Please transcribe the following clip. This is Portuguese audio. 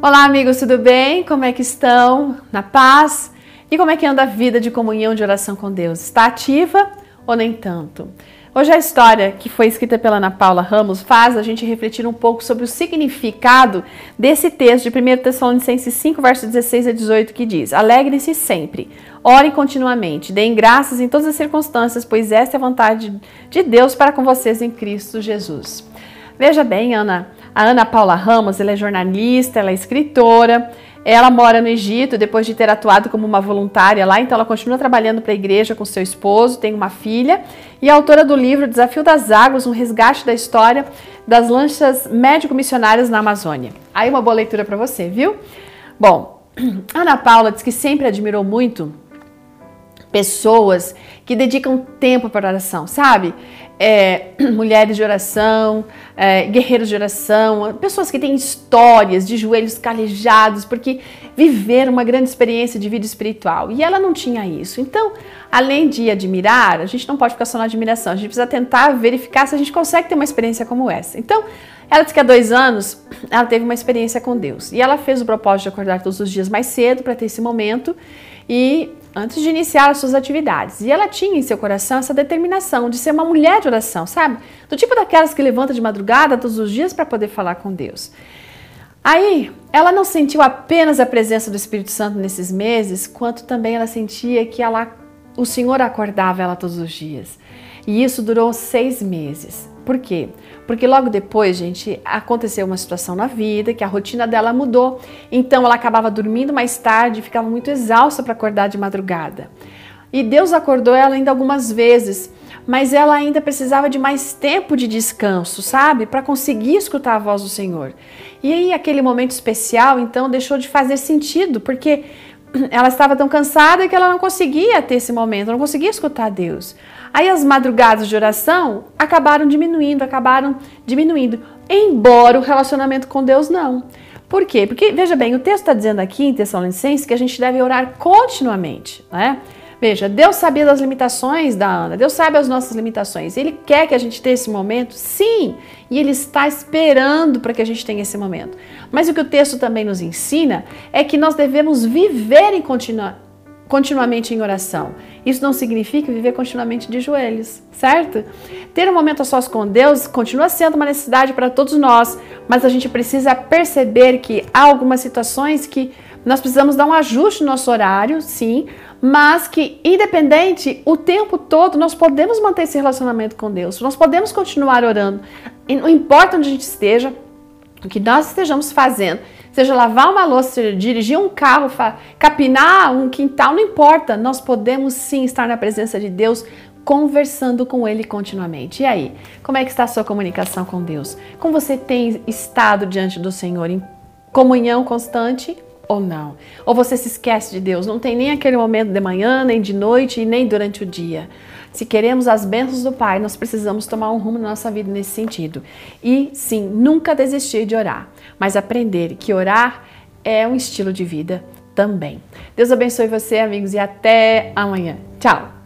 Olá, amigos, tudo bem? Como é que estão? Na paz? E como é que anda a vida de comunhão de oração com Deus? Está ativa ou nem tanto? Hoje a história que foi escrita pela Ana Paula Ramos faz a gente refletir um pouco sobre o significado desse texto de 1 Tessalonicenses 5, versos 16 a 18, que diz: Alegrem-se sempre, orem continuamente, deem graças em todas as circunstâncias, pois esta é a vontade de Deus para com vocês em Cristo Jesus. Veja bem, Ana, a Ana Paula Ramos, ela é jornalista, ela é escritora, ela mora no Egito depois de ter atuado como uma voluntária lá, então ela continua trabalhando para a igreja com seu esposo, tem uma filha e é autora do livro Desafio das Águas, um resgate da história das lanchas médico-missionárias na Amazônia. Aí uma boa leitura para você, viu? Bom, Ana Paula diz que sempre admirou muito pessoas que dedicam tempo para oração, sabe? É, mulheres de oração, é, guerreiros de oração, pessoas que têm histórias de joelhos calejados, porque viveram uma grande experiência de vida espiritual. E ela não tinha isso. Então, além de admirar, a gente não pode ficar só na admiração, a gente precisa tentar verificar se a gente consegue ter uma experiência como essa. Então, ela disse que há dois anos ela teve uma experiência com Deus. E ela fez o propósito de acordar todos os dias mais cedo para ter esse momento. E antes de iniciar as suas atividades. E ela tinha em seu coração essa determinação de ser uma mulher de oração, sabe? Do tipo daquelas que levanta de madrugada todos os dias para poder falar com Deus. Aí, ela não sentiu apenas a presença do Espírito Santo nesses meses, quanto também ela sentia que ela, o Senhor acordava ela todos os dias. E isso durou seis meses. Por quê? Porque logo depois, gente, aconteceu uma situação na vida que a rotina dela mudou. Então ela acabava dormindo mais tarde, ficava muito exausta para acordar de madrugada. E Deus acordou ela ainda algumas vezes, mas ela ainda precisava de mais tempo de descanso, sabe? Para conseguir escutar a voz do Senhor. E aí aquele momento especial, então, deixou de fazer sentido, porque ela estava tão cansada que ela não conseguia ter esse momento, não conseguia escutar Deus. Aí as madrugadas de oração acabaram diminuindo, acabaram diminuindo, embora o relacionamento com Deus não. Por quê? Porque, veja bem, o texto está dizendo aqui em Tessalonicenses que a gente deve orar continuamente, né? Veja, Deus sabia das limitações da Ana, Deus sabe as nossas limitações. Ele quer que a gente tenha esse momento, sim, e Ele está esperando para que a gente tenha esse momento. Mas o que o texto também nos ensina é que nós devemos viver em continu continuamente em oração. Isso não significa viver continuamente de joelhos, certo? Ter um momento a sós com Deus continua sendo uma necessidade para todos nós, mas a gente precisa perceber que há algumas situações que nós precisamos dar um ajuste no nosso horário, sim, mas que, independente, o tempo todo nós podemos manter esse relacionamento com Deus, nós podemos continuar orando, e não importa onde a gente esteja, o que nós estejamos fazendo, seja lavar uma louça, dirigir um carro, capinar um quintal, não importa, nós podemos sim estar na presença de Deus conversando com Ele continuamente. E aí, como é que está a sua comunicação com Deus? Como você tem estado diante do Senhor? Em comunhão constante ou não? Ou você se esquece de Deus? Não tem nem aquele momento de manhã, nem de noite e nem durante o dia. Se queremos as bênçãos do Pai, nós precisamos tomar um rumo na nossa vida nesse sentido. E sim, nunca desistir de orar, mas aprender que orar é um estilo de vida também. Deus abençoe você, amigos, e até amanhã. Tchau!